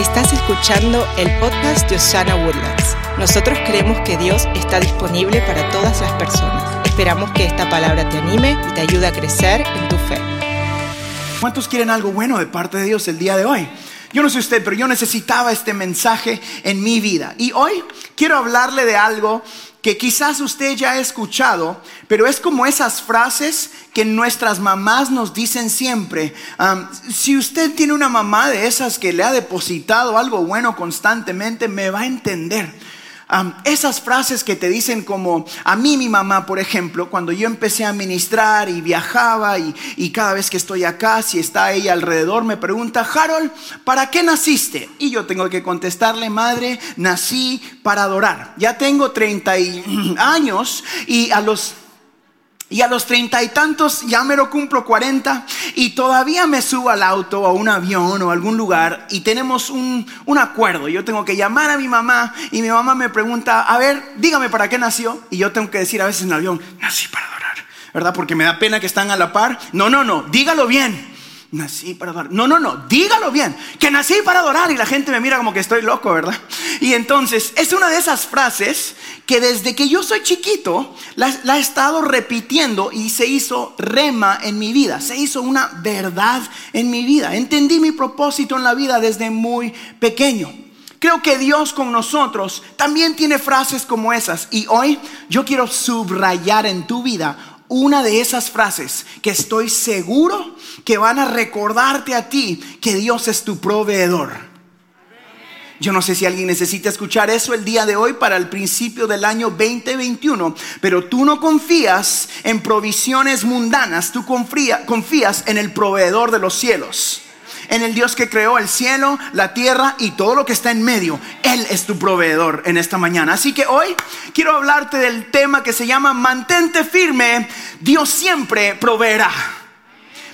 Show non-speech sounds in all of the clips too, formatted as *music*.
Estás escuchando el podcast de Osana Woodlands. Nosotros creemos que Dios está disponible para todas las personas. Esperamos que esta palabra te anime y te ayude a crecer en tu fe. ¿Cuántos quieren algo bueno de parte de Dios el día de hoy? Yo no sé usted, pero yo necesitaba este mensaje en mi vida. Y hoy quiero hablarle de algo que quizás usted ya ha escuchado, pero es como esas frases que nuestras mamás nos dicen siempre. si usted tiene una mamá de esas que le ha depositado algo bueno constantemente, me va a entender esas frases que te dicen como a mí mi mamá, por ejemplo, cuando yo empecé a ministrar y viajaba y, y cada vez que estoy acá, si está ella alrededor, me pregunta, Harold, ¿para qué naciste? Y yo tengo que contestarle, madre, nací para adorar. Ya tengo 30 *clears throat* años y a los y a los treinta y tantos ya me lo cumplo cuarenta y todavía me subo al auto o a un avión o a algún lugar y tenemos un, un, acuerdo. Yo tengo que llamar a mi mamá y mi mamá me pregunta, a ver, dígame para qué nació. Y yo tengo que decir a veces en el avión, nací para adorar, ¿verdad? Porque me da pena que están a la par. No, no, no, dígalo bien. Nací para adorar. No, no, no, dígalo bien. Que nací para adorar. Y la gente me mira como que estoy loco, ¿verdad? Y entonces es una de esas frases que desde que yo soy chiquito la, la, he estado repitiendo y se hizo rema en mi vida. Se hizo una verdad en mi vida. Entendí mi propósito en la vida desde muy pequeño. Creo que Dios con nosotros también tiene frases como esas. Y hoy yo quiero subrayar en tu vida una de esas frases que estoy seguro que van a recordarte a ti que Dios es tu proveedor. Yo no sé si alguien necesita escuchar eso el día de hoy para el principio del año 2021, pero tú no confías en provisiones mundanas, tú confías en el proveedor de los cielos en el Dios que creó el cielo, la tierra y todo lo que está en medio. Él es tu proveedor en esta mañana. Así que hoy quiero hablarte del tema que se llama mantente firme, Dios siempre proveerá.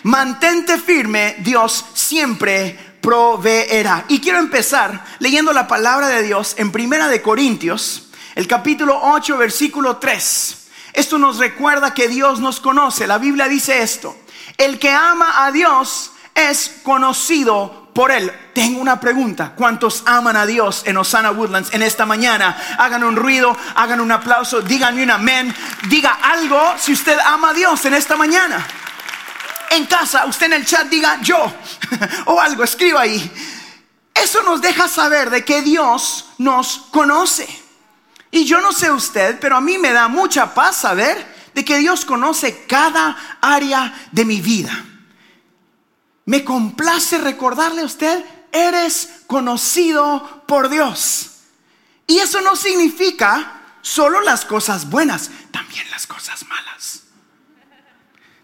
Mantente firme, Dios siempre proveerá. Y quiero empezar leyendo la palabra de Dios en Primera de Corintios, el capítulo 8, versículo 3. Esto nos recuerda que Dios nos conoce. La Biblia dice esto. El que ama a Dios es conocido por él. Tengo una pregunta. ¿Cuántos aman a Dios en Osana Woodlands en esta mañana? Hagan un ruido, hagan un aplauso, díganme un amén. Diga algo si usted ama a Dios en esta mañana. En casa, usted en el chat diga yo *laughs* o algo, escriba ahí. Eso nos deja saber de que Dios nos conoce. Y yo no sé usted, pero a mí me da mucha paz saber de que Dios conoce cada área de mi vida me complace recordarle a usted, eres conocido por Dios. Y eso no significa solo las cosas buenas, también las cosas malas.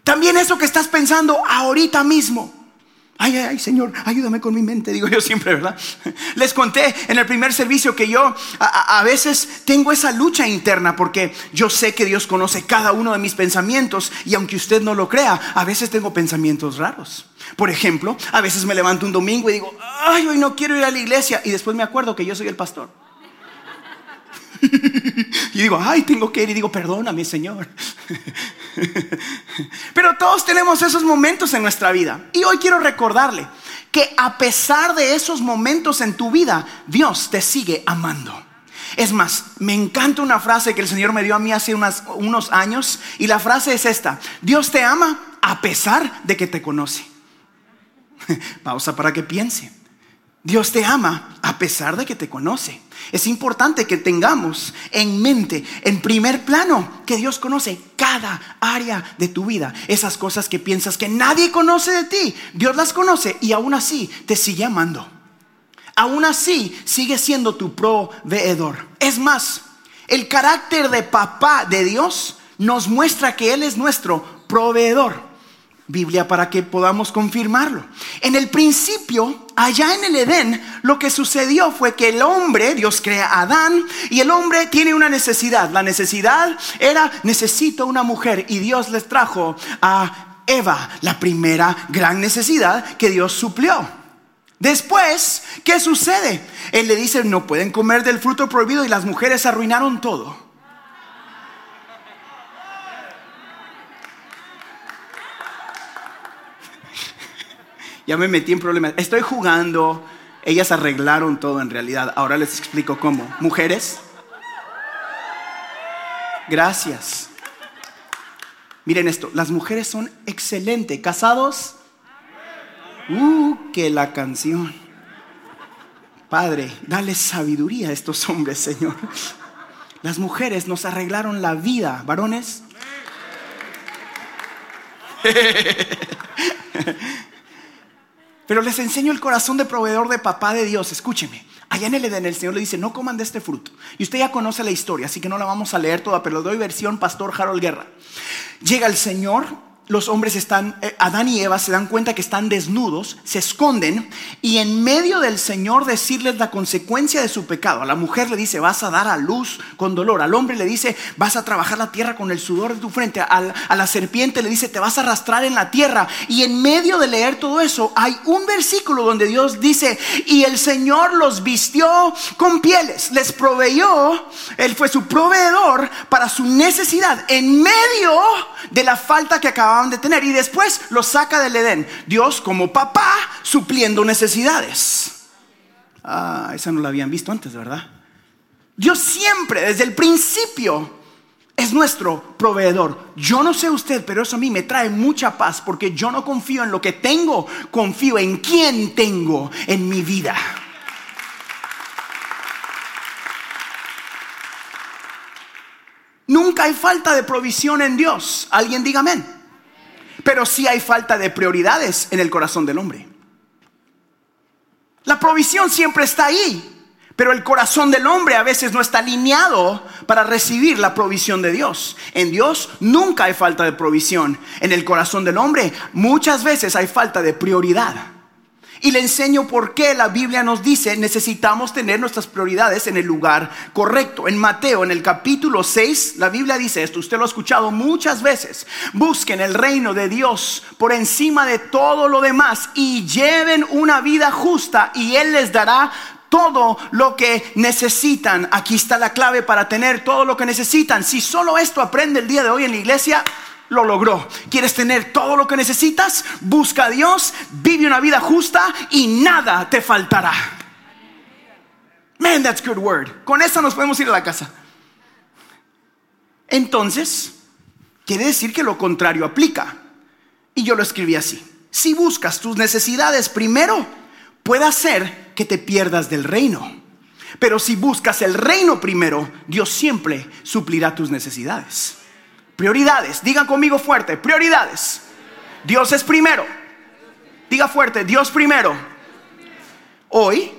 También eso que estás pensando ahorita mismo. Ay, ay, Señor, ayúdame con mi mente, digo yo siempre, ¿verdad? Les conté en el primer servicio que yo a, a, veces tengo esa lucha interna porque yo sé que Dios conoce cada uno de mis pensamientos y aunque usted no lo crea, a veces tengo pensamientos raros. Por ejemplo, a veces me levanto un domingo y digo, ay, hoy no quiero ir a la iglesia y después me acuerdo que yo soy el pastor. *laughs* y digo, ay, tengo que ir y digo, perdóname, Señor. *laughs* Pero todos tenemos esos momentos en nuestra vida. Y hoy quiero recordarle que a pesar de esos momentos en tu vida, Dios te sigue amando. Es más, me encanta una frase que el Señor me dio a mí hace unos años y la frase es esta, Dios te ama a pesar de que te conoce. *laughs* Pausa para que piense. Dios te ama a pesar de que te conoce. Es importante que tengamos en mente, en primer plano, que Dios conoce cada área de tu vida. Esas cosas que piensas que nadie conoce de ti, Dios las conoce y aún así te sigue amando. Aún así sigue siendo tu proveedor. Es más, el carácter de papá de Dios nos muestra que Él es nuestro proveedor. Biblia para que podamos confirmarlo. En el principio, allá en el Edén, lo que sucedió fue que el hombre, Dios crea a Adán, y el hombre tiene una necesidad. La necesidad era, necesito una mujer, y Dios les trajo a Eva, la primera gran necesidad que Dios suplió. Después, ¿qué sucede? Él le dice, no pueden comer del fruto prohibido y las mujeres arruinaron todo. Ya me metí en problemas. Estoy jugando, Ellas arreglaron todo en realidad. Ahora les explico cómo. Mujeres, gracias. Miren esto, las mujeres son excelentes. ¿Casados? Uh, que la canción. Padre, dale sabiduría a estos hombres, Señor. Las mujeres nos arreglaron la vida, varones. Pero les enseño el corazón de proveedor de papá de Dios. Escúcheme. Allá en el Edén el Señor le dice, no coman de este fruto. Y usted ya conoce la historia, así que no la vamos a leer toda, pero le doy versión Pastor Harold Guerra. Llega el Señor los hombres están, eh, Adán y Eva se dan cuenta que están desnudos, se esconden y en medio del Señor decirles la consecuencia de su pecado. A la mujer le dice, vas a dar a luz con dolor. Al hombre le dice, vas a trabajar la tierra con el sudor de tu frente. a la serpiente le dice, te vas a arrastrar en la tierra. Y en medio de leer todo eso, hay un versículo donde Dios dice, y el Señor los vistió con pieles, les proveyó, Él fue su proveedor para su necesidad en medio de la falta que acaba de tener. Y después los saca del Edén. Dios como papá supliendo necesidades. Ah, esa no la habían visto antes, ¿verdad? Dios siempre, desde el principio, es nuestro proveedor. Yo no sé usted, pero eso a mí me trae mucha paz porque yo no confío en lo que tengo, confío en quién tengo en mi vida. Nunca hay falta de provisión en Dios. Alguien diga amén. Pero sí hay falta de prioridades en el corazón del hombre. La provisión siempre está ahí, pero el corazón del hombre a veces no está alineado para recibir la provisión de Dios. En Dios nunca hay falta de provisión. En el corazón del hombre muchas veces hay falta de prioridad. Y le enseño por qué la Biblia nos dice necesitamos tener nuestras prioridades en el lugar correcto. En Mateo, en el capítulo 6, la Biblia dice esto, usted lo ha escuchado muchas veces. Busquen el reino de Dios por encima de todo lo demás y lleven una vida justa y Él les dará todo lo que necesitan. Aquí está la clave para tener todo lo que necesitan. Si solo esto aprende el día de hoy en la iglesia, lo logró. ¿Quieres tener todo lo que necesitas? Busca a Dios, vive una vida justa y nada te faltará. Man, that's good word. Con esa nos podemos ir a la casa. Entonces, quiere decir que lo contrario aplica. Y yo lo escribí así. Si buscas tus necesidades primero, puede ser que te pierdas del reino. Pero si buscas el reino primero, Dios siempre suplirá tus necesidades. Prioridades. Digan conmigo fuerte. Prioridades. Dios es primero. Diga fuerte. Dios primero. Hoy,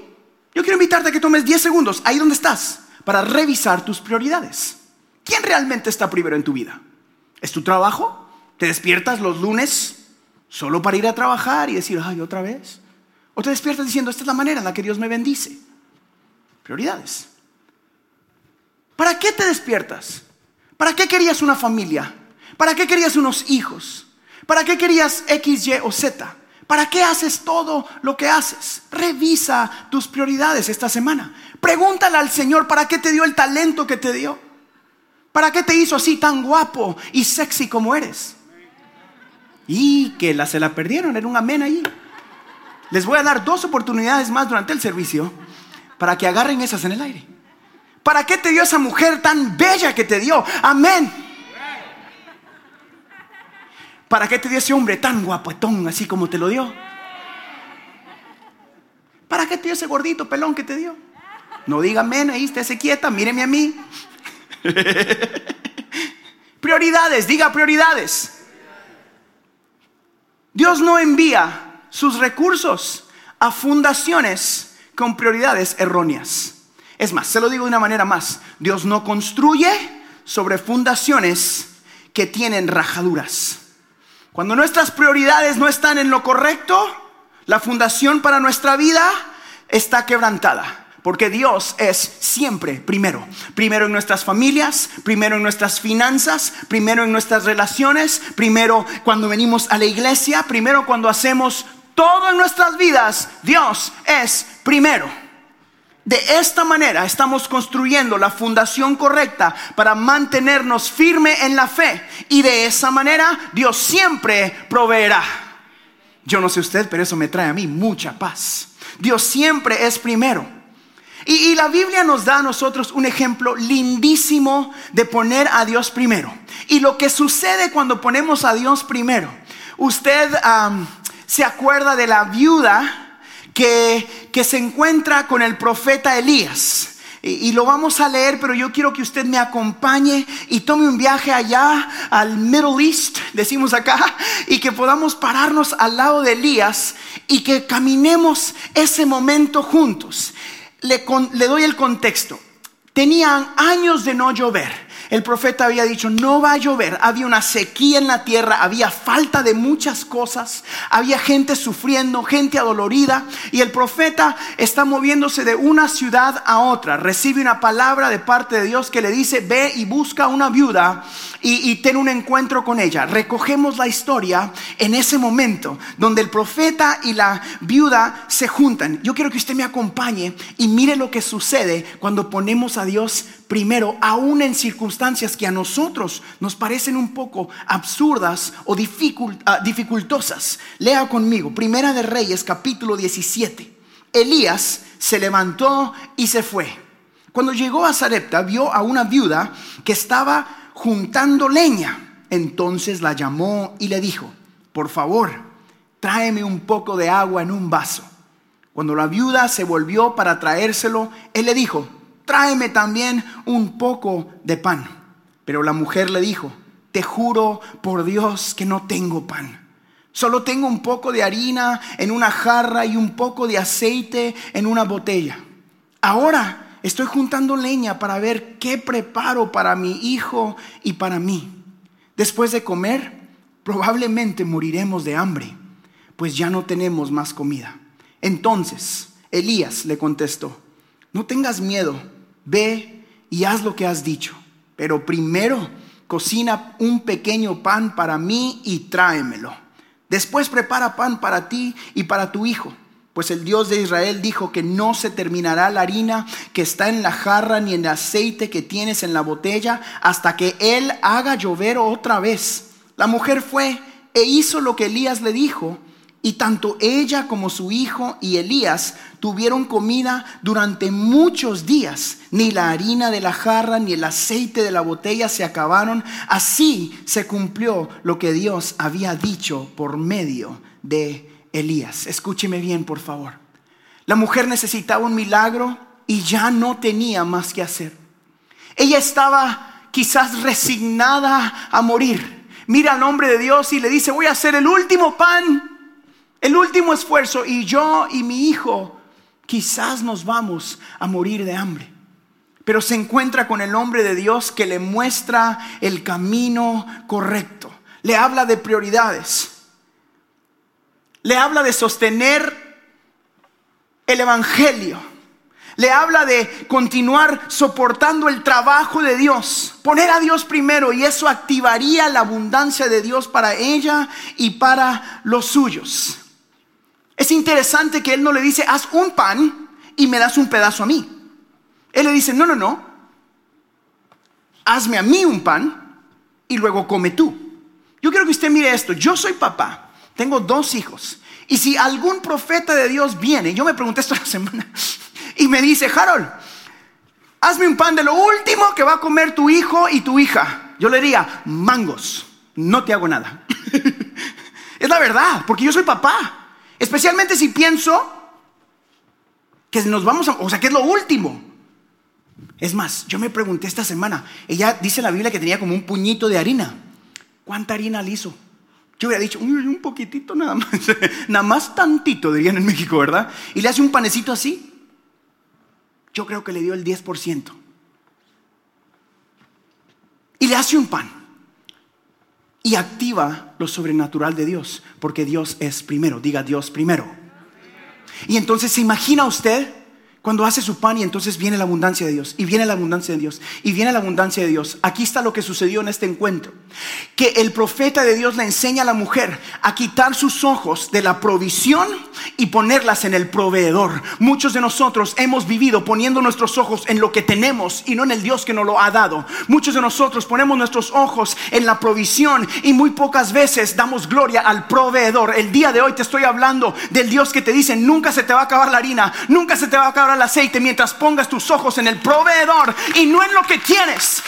yo quiero invitarte a que tomes 10 segundos ahí donde estás para revisar tus prioridades. ¿Quién realmente está primero en tu vida? ¿Es tu trabajo? ¿Te despiertas los lunes solo para ir a trabajar y decir, ay, otra vez? ¿O te despiertas diciendo, esta es la manera en la que Dios me bendice? Prioridades. ¿Para qué te despiertas? ¿Para qué querías una familia? ¿Para qué querías unos hijos? ¿Para qué querías X, Y o Z? ¿Para qué haces todo lo que haces? Revisa tus prioridades esta semana. Pregúntale al Señor para qué te dio el talento que te dio. ¿Para qué te hizo así tan guapo y sexy como eres? Y que la, se la perdieron, era un amén ahí. Les voy a dar dos oportunidades más durante el servicio para que agarren esas en el aire. ¿Para qué te dio esa mujer tan bella que te dio? Amén. ¿Para qué te dio ese hombre tan guapetón así como te lo dio? ¿Para qué te dio ese gordito pelón que te dio? No diga amén, ahí esté quieta, míreme a mí. *laughs* prioridades, diga prioridades. Dios no envía sus recursos a fundaciones con prioridades erróneas. Es más, se lo digo de una manera más, Dios no construye sobre fundaciones que tienen rajaduras. Cuando nuestras prioridades no están en lo correcto, la fundación para nuestra vida está quebrantada. Porque Dios es siempre primero. Primero en nuestras familias, primero en nuestras finanzas, primero en nuestras relaciones, primero cuando venimos a la iglesia, primero cuando hacemos todo en nuestras vidas. Dios es primero. De esta manera estamos construyendo la fundación correcta para mantenernos firme en la fe. Y de esa manera Dios siempre proveerá. Yo no sé usted, pero eso me trae a mí mucha paz. Dios siempre es primero. Y, la Biblia nos da a nosotros un ejemplo lindísimo de poner a Dios primero. Y lo que sucede cuando ponemos a Dios primero. Usted se acuerda de la viuda que, que se encuentra con el profeta Elías. Y, lo vamos a leer, pero yo quiero que usted me acompañe y tome un viaje allá al Middle East, decimos acá, y que podamos pararnos al lado de Elías y que caminemos ese momento juntos. Le, le doy el contexto. Tenían años de no llover. El profeta había dicho, no va a llover. Había una sequía en la tierra, había falta de muchas cosas, había gente sufriendo, gente adolorida. Y el profeta está moviéndose de una ciudad a otra. Recibe una palabra de parte de Dios que le dice, ve y busca una viuda y, y ten un encuentro con ella. Recogemos la historia en ese momento donde el profeta y la viuda se juntan. Yo quiero que usted me acompañe y mire lo que sucede cuando ponemos a Dios primero, aún en circunstancias que a nosotros nos parecen un poco absurdas o ah, dificultosas. Lea conmigo, Primera de Reyes, capítulo 17. Elías se levantó y se fue. Cuando llegó a Sarepta, vio a una viuda que estaba juntando leña. Entonces la llamó y le dijo, por favor, tráeme un poco de agua en un vaso. Cuando la viuda se volvió para traérselo, él le dijo, tráeme también un poco de pan. Pero la mujer le dijo, te juro por Dios que no tengo pan. Solo tengo un poco de harina en una jarra y un poco de aceite en una botella. Ahora estoy juntando leña para ver qué preparo para mi hijo y para mí. Después de comer, probablemente moriremos de hambre, pues ya no tenemos más comida. Entonces Elías le contestó, no tengas miedo ve y haz lo que has dicho, pero primero cocina un pequeño pan para mí y tráemelo. Después prepara pan para ti y para tu hijo. Pues el Dios de Israel dijo que no se terminará la harina que está en la jarra ni el aceite que tienes en la botella hasta que Él haga llover otra vez. La mujer fue e hizo lo que Elías le dijo y tanto ella como su hijo y Elías tuvieron comida durante muchos días. Ni la harina de la jarra ni el aceite de la botella se acabaron. Así se cumplió lo que Dios había dicho por medio de Elías. Escúcheme bien, por favor. La mujer necesitaba un milagro y ya no tenía más que hacer. Ella estaba quizás resignada a morir. Mira al hombre de Dios y le dice, voy a hacer el último pan el último esfuerzo y yo y mi hijo quizás nos vamos a morir de hambre. Pero se encuentra con el hombre de Dios que le muestra el camino correcto. Le habla de prioridades. Le habla de sostener el Evangelio. Le habla de continuar soportando el trabajo de Dios, poner a Dios primero y eso activaría la abundancia de Dios para ella y para los suyos. Es interesante que él no le dice, haz un pan y me das un pedazo a mí. Él le dice, no, no, no, hazme a mí un pan y luego come tú. Yo quiero que usted mire esto, yo soy papá, tengo dos hijos. Y si algún profeta de Dios viene, yo me pregunté esto *laughs* la semana, y me dice, Harold, hazme un pan de lo último que va a comer tu hijo y tu hija. Yo le diría, mangos, no te hago nada. *laughs* es la verdad, porque yo soy papá. Especialmente si pienso que nos vamos a, o sea, que es lo último. Es más, yo me pregunté esta semana, ella dice en la Biblia que tenía como un puñito de harina. ¿Cuánta harina le hizo? Yo hubiera dicho, un poquitito nada más, *laughs* nada más tantito, dirían en México, ¿verdad? Y le hace un panecito así. Yo creo que le dio el 10%. Y le hace un pan y activa lo sobrenatural de Dios, porque Dios es primero, diga Dios primero. Y entonces se imagina usted Cuando hace su pan y entonces viene la abundancia de Dios, y viene la abundancia de Dios, y viene la abundancia de Dios. Aquí está lo que sucedió en este encuentro. Que el profeta de Dios le enseña a la mujer a quitar sus ojos de la provisión y ponerlas en el proveedor. Muchos de nosotros hemos vivido poniendo nuestros ojos en lo que tenemos y no en el Dios que nos lo ha dado. Muchos de nosotros ponemos nuestros ojos en la provisión y muy pocas veces damos gloria al proveedor. El día de hoy te estoy hablando del Dios que te dice, nunca se te va a acabar la harina, nunca se te va a acabar el aceite mientras pongas tus ojos en el proveedor y no en lo que tienes.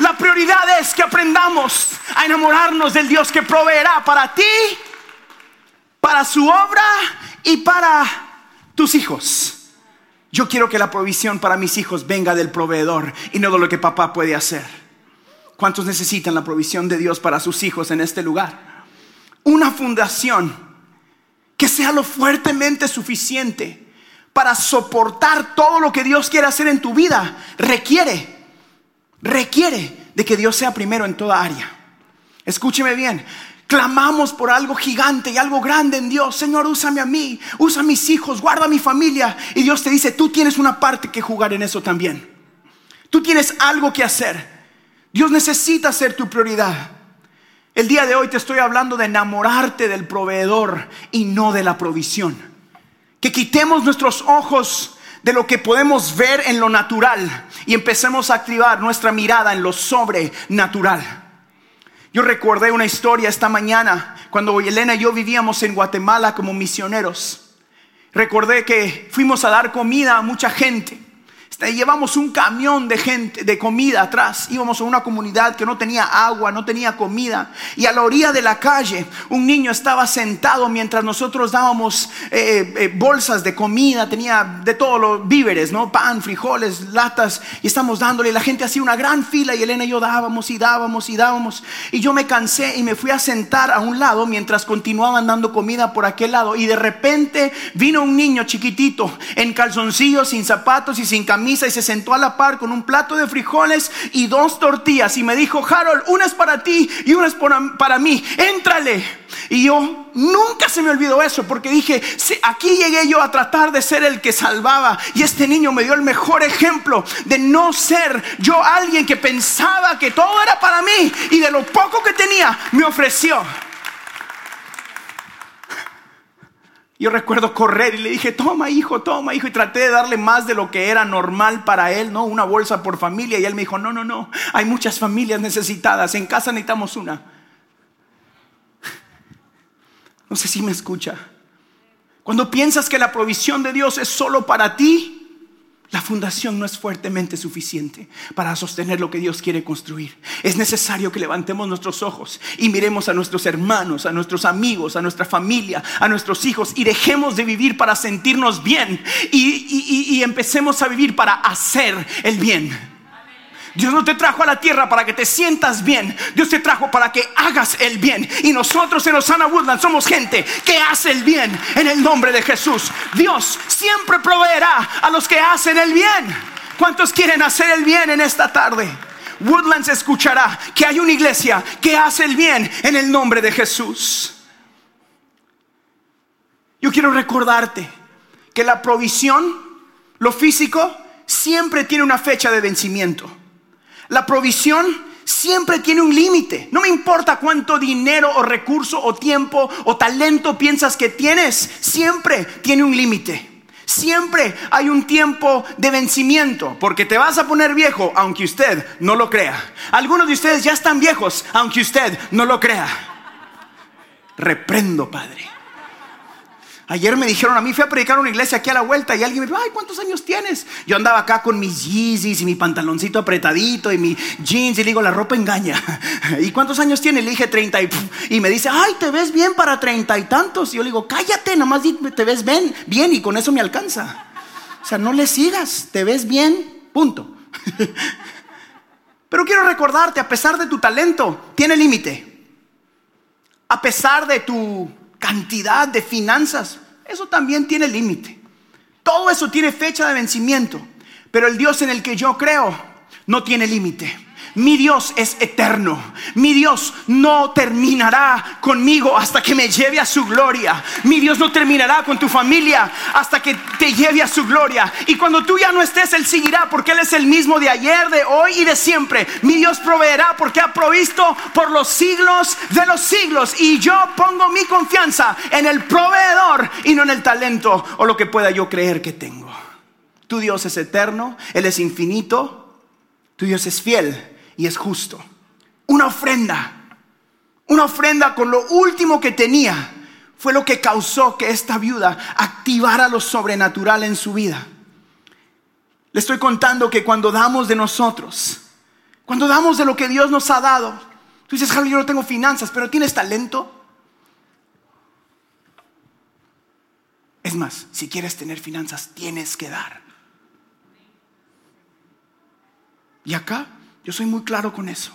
La prioridad es que aprendamos a enamorarnos del Dios que proveerá para ti, para su obra y para tus hijos. Yo quiero que la provisión para mis hijos venga del proveedor y no de lo que papá puede hacer. ¿Cuántos necesitan la provisión de Dios para sus hijos en este lugar? Una fundación que sea lo fuertemente suficiente para soportar todo lo que Dios quiere hacer en tu vida, requiere, requiere de que Dios sea primero en toda área. Escúcheme bien, clamamos por algo gigante y algo grande en Dios. Señor, úsame a mí, usa a mis hijos, guarda a mi familia. Y Dios te dice, tú tienes una parte que jugar en eso también. Tú tienes algo que hacer. Dios necesita ser tu prioridad. El día de hoy te estoy hablando de enamorarte del proveedor y no de la provisión. Que quitemos nuestros ojos de lo que podemos ver en lo natural y empecemos a activar nuestra mirada en lo sobrenatural. Yo recordé una historia esta mañana cuando Elena y yo vivíamos en Guatemala como misioneros. Recordé que fuimos a dar comida a mucha gente llevamos un camión de gente, de comida atrás. Íbamos a una comunidad que no tenía agua, no tenía comida. Y a la orilla de la calle, un niño estaba sentado mientras nosotros dábamos eh, eh, bolsas de comida. Tenía de todos los víveres, ¿no? Pan, frijoles, latas. Y estamos dándole. La gente hacía una gran fila. Y Elena y yo dábamos y dábamos y dábamos. Y yo me cansé y me fui a sentar a un lado mientras continuaban dando comida por aquel lado. Y de repente vino un niño chiquitito en calzoncillos, sin zapatos y sin camisa y se sentó a la par con un plato de frijoles y dos tortillas y me dijo, Harold, una es para ti y una es para mí, éntrale. Y yo nunca se me olvidó eso porque dije, aquí llegué yo a tratar de ser el que salvaba y este niño me dio el mejor ejemplo de no ser yo alguien que pensaba que todo era para mí y de lo poco que tenía me ofreció. Yo recuerdo correr y le dije, toma hijo, toma hijo, y traté de darle más de lo que era normal para él, ¿no? Una bolsa por familia. Y él me dijo, no, no, no, hay muchas familias necesitadas, en casa necesitamos una. No sé si me escucha. Cuando piensas que la provisión de Dios es solo para ti, la fundación no es fuertemente suficiente para sostener lo que Dios quiere construir. Es necesario que levantemos nuestros ojos y miremos a nuestros hermanos, a nuestros amigos, a nuestra familia, a nuestros hijos y dejemos de vivir para sentirnos bien y, empecemos a vivir para hacer el bien. Dios no te trajo a la tierra para que te sientas bien. Dios te trajo para que hagas el bien. Y nosotros en Osana Woodland somos gente que hace el bien en el nombre de Jesús. Dios siempre proveerá a los que hacen el bien. ¿Cuántos quieren hacer el bien en esta tarde? Woodlands escuchará que hay una iglesia que hace el bien en el nombre de Jesús. Yo quiero recordarte que la provisión, lo físico, siempre tiene una fecha de vencimiento. La provisión siempre tiene un límite. No me importa cuánto dinero o recurso o tiempo o talento piensas que tienes, siempre tiene un límite. Siempre hay un tiempo de vencimiento, porque te vas a poner viejo, aunque usted no lo crea. Algunos de ustedes ya están viejos, aunque usted no lo crea. Reprendo, Padre. Ayer me dijeron a mí, fui a predicar una iglesia aquí a la vuelta y alguien me dijo, ay, ¿cuántos años tienes? Yo andaba acá con mis Yeezys y mi pantaloncito apretadito y mi jeans y le digo, la ropa engaña. *laughs* ¿Y cuántos años tienes? Le dije 30 y, y me dice, ay, te ves bien para treinta y tantos. Y yo le digo, cállate, nada más te ves bien, bien y con eso me alcanza. O sea, no le sigas, te ves bien, punto. *laughs* Pero quiero recordarte, a pesar de tu talento, tiene límite. A pesar de tu cantidad de finanzas, eso también tiene límite. Todo eso tiene fecha de vencimiento, pero el Dios en el que yo creo no tiene límite. Mi Dios es eterno. Mi Dios no terminará conmigo hasta que me lleve a su gloria. Mi Dios no terminará con tu familia hasta que te lleve a su gloria. Y cuando tú ya no estés, Él seguirá porque Él es el mismo de ayer, de hoy y de siempre. Mi Dios proveerá porque ha provisto por los siglos de los siglos. Y yo pongo mi confianza en el proveedor y no en el talento o lo que pueda yo creer que tengo. Tu Dios es eterno, Él es infinito, tu Dios es fiel y es justo. Una ofrenda, una ofrenda con lo último que tenía, fue lo que causó que esta viuda activara lo sobrenatural en su vida. Le estoy contando que cuando damos de nosotros, cuando damos de lo que Dios nos ha dado, tú dices, Javier, yo no tengo finanzas, pero tienes talento. Es más, si quieres tener finanzas, tienes que dar. Y acá yo soy muy claro con eso.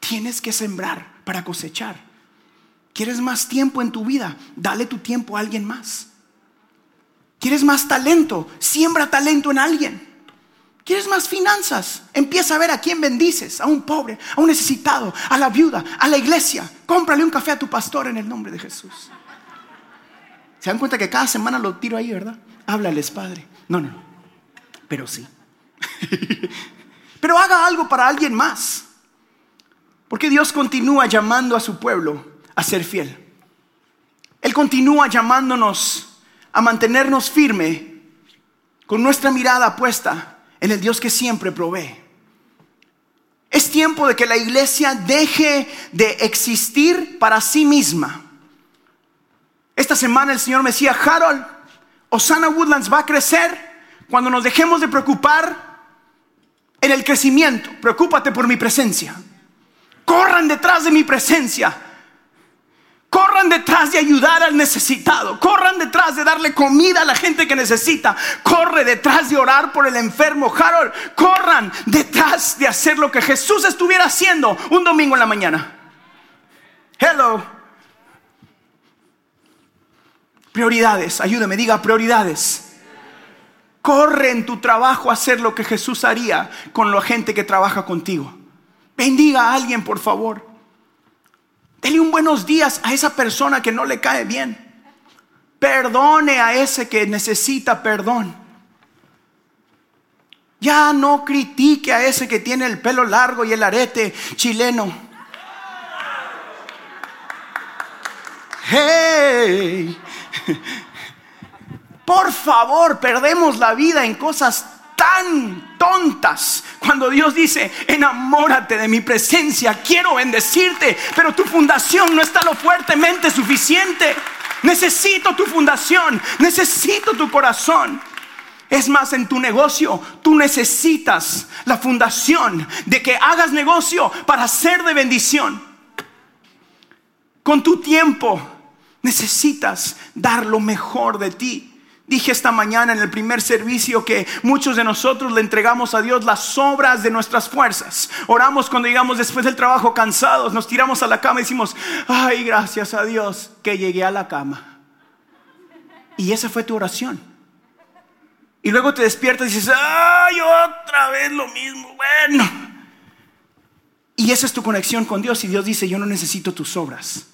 Tienes que sembrar para cosechar. ¿Quieres más tiempo en tu vida? Dale tu tiempo a alguien más. ¿Quieres más talento? Siembra talento en alguien. ¿Quieres más finanzas? Empieza a ver a quién bendices, a un pobre, a un necesitado, a la viuda, a la iglesia. Cómprale un café a tu pastor en el nombre de Jesús. ¿Se dan cuenta que cada semana lo tiro ahí, verdad? Háblales, Padre. No, no, pero sí. *laughs* Pero haga algo para alguien más. Porque Dios continúa llamando a su pueblo a ser fiel. Él continúa llamándonos a mantenernos firme con nuestra mirada puesta en el Dios que siempre provee. Es tiempo de que la iglesia deje de existir para sí misma. Esta semana el Señor me decía, Harold, Osana Woodlands va a crecer cuando nos dejemos de preocupar en el crecimiento. Preocúpate por mi presencia. Corran detrás de mi presencia. Corran detrás de ayudar al necesitado. Corran detrás de darle comida a la gente que necesita. Corre detrás de orar por el enfermo. Harold, corran detrás de hacer lo que Jesús estuviera haciendo un domingo en la mañana. Hello. Prioridades. Ayúdame, diga prioridades. Corre en tu trabajo a hacer lo que Jesús haría con la gente que trabaja contigo. Bendiga a alguien, por favor. Dele un buenos días a esa persona que no le cae bien. Perdone a ese que necesita perdón. Ya no critique a ese que tiene el pelo largo y el arete chileno. Hey. Por favor, perdemos la vida en cosas tan tontas. Cuando Dios dice, enamórate de mi presencia, quiero bendecirte, pero tu fundación no está lo fuertemente suficiente. Necesito tu fundación, necesito tu corazón. Es más, en tu negocio tú necesitas la fundación de que hagas negocio para ser de bendición. Con tu tiempo necesitas dar lo mejor de ti. Dije esta mañana en el primer servicio que muchos de nosotros le entregamos a Dios las obras de nuestras fuerzas. Oramos cuando llegamos después del trabajo cansados, nos tiramos a la cama y decimos, ay, gracias a Dios que llegué a la cama. Y esa fue tu oración. Y luego te despiertas y dices, ay, otra vez lo mismo. Bueno. Y esa es tu conexión con Dios. Y Dios dice, yo no necesito tus obras.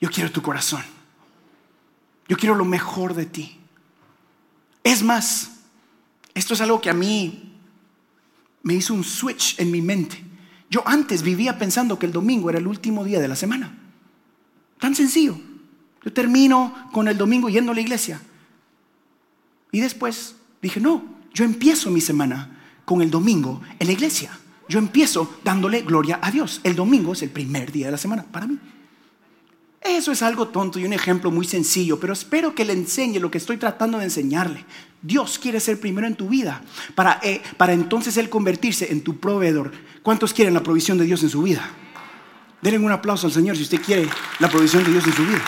Yo quiero tu corazón. Yo quiero lo mejor de ti. Es más, esto es algo que a mí me hizo un switch en mi mente. Yo antes vivía pensando que el domingo era el último día de la semana. Tan sencillo. Yo termino con el domingo yendo a la iglesia. Y después dije, no, yo empiezo mi semana con el domingo en la iglesia. Yo empiezo dándole gloria a Dios. El domingo es el primer día de la semana para mí. Eso es algo tonto y un ejemplo muy sencillo, pero espero que le enseñe lo que estoy tratando de enseñarle. Dios quiere ser primero en tu vida para, eh, para entonces Él convertirse en tu proveedor. ¿Cuántos quieren la provisión de Dios en su vida? Denle un aplauso al Señor si usted quiere la provisión de Dios en su vida.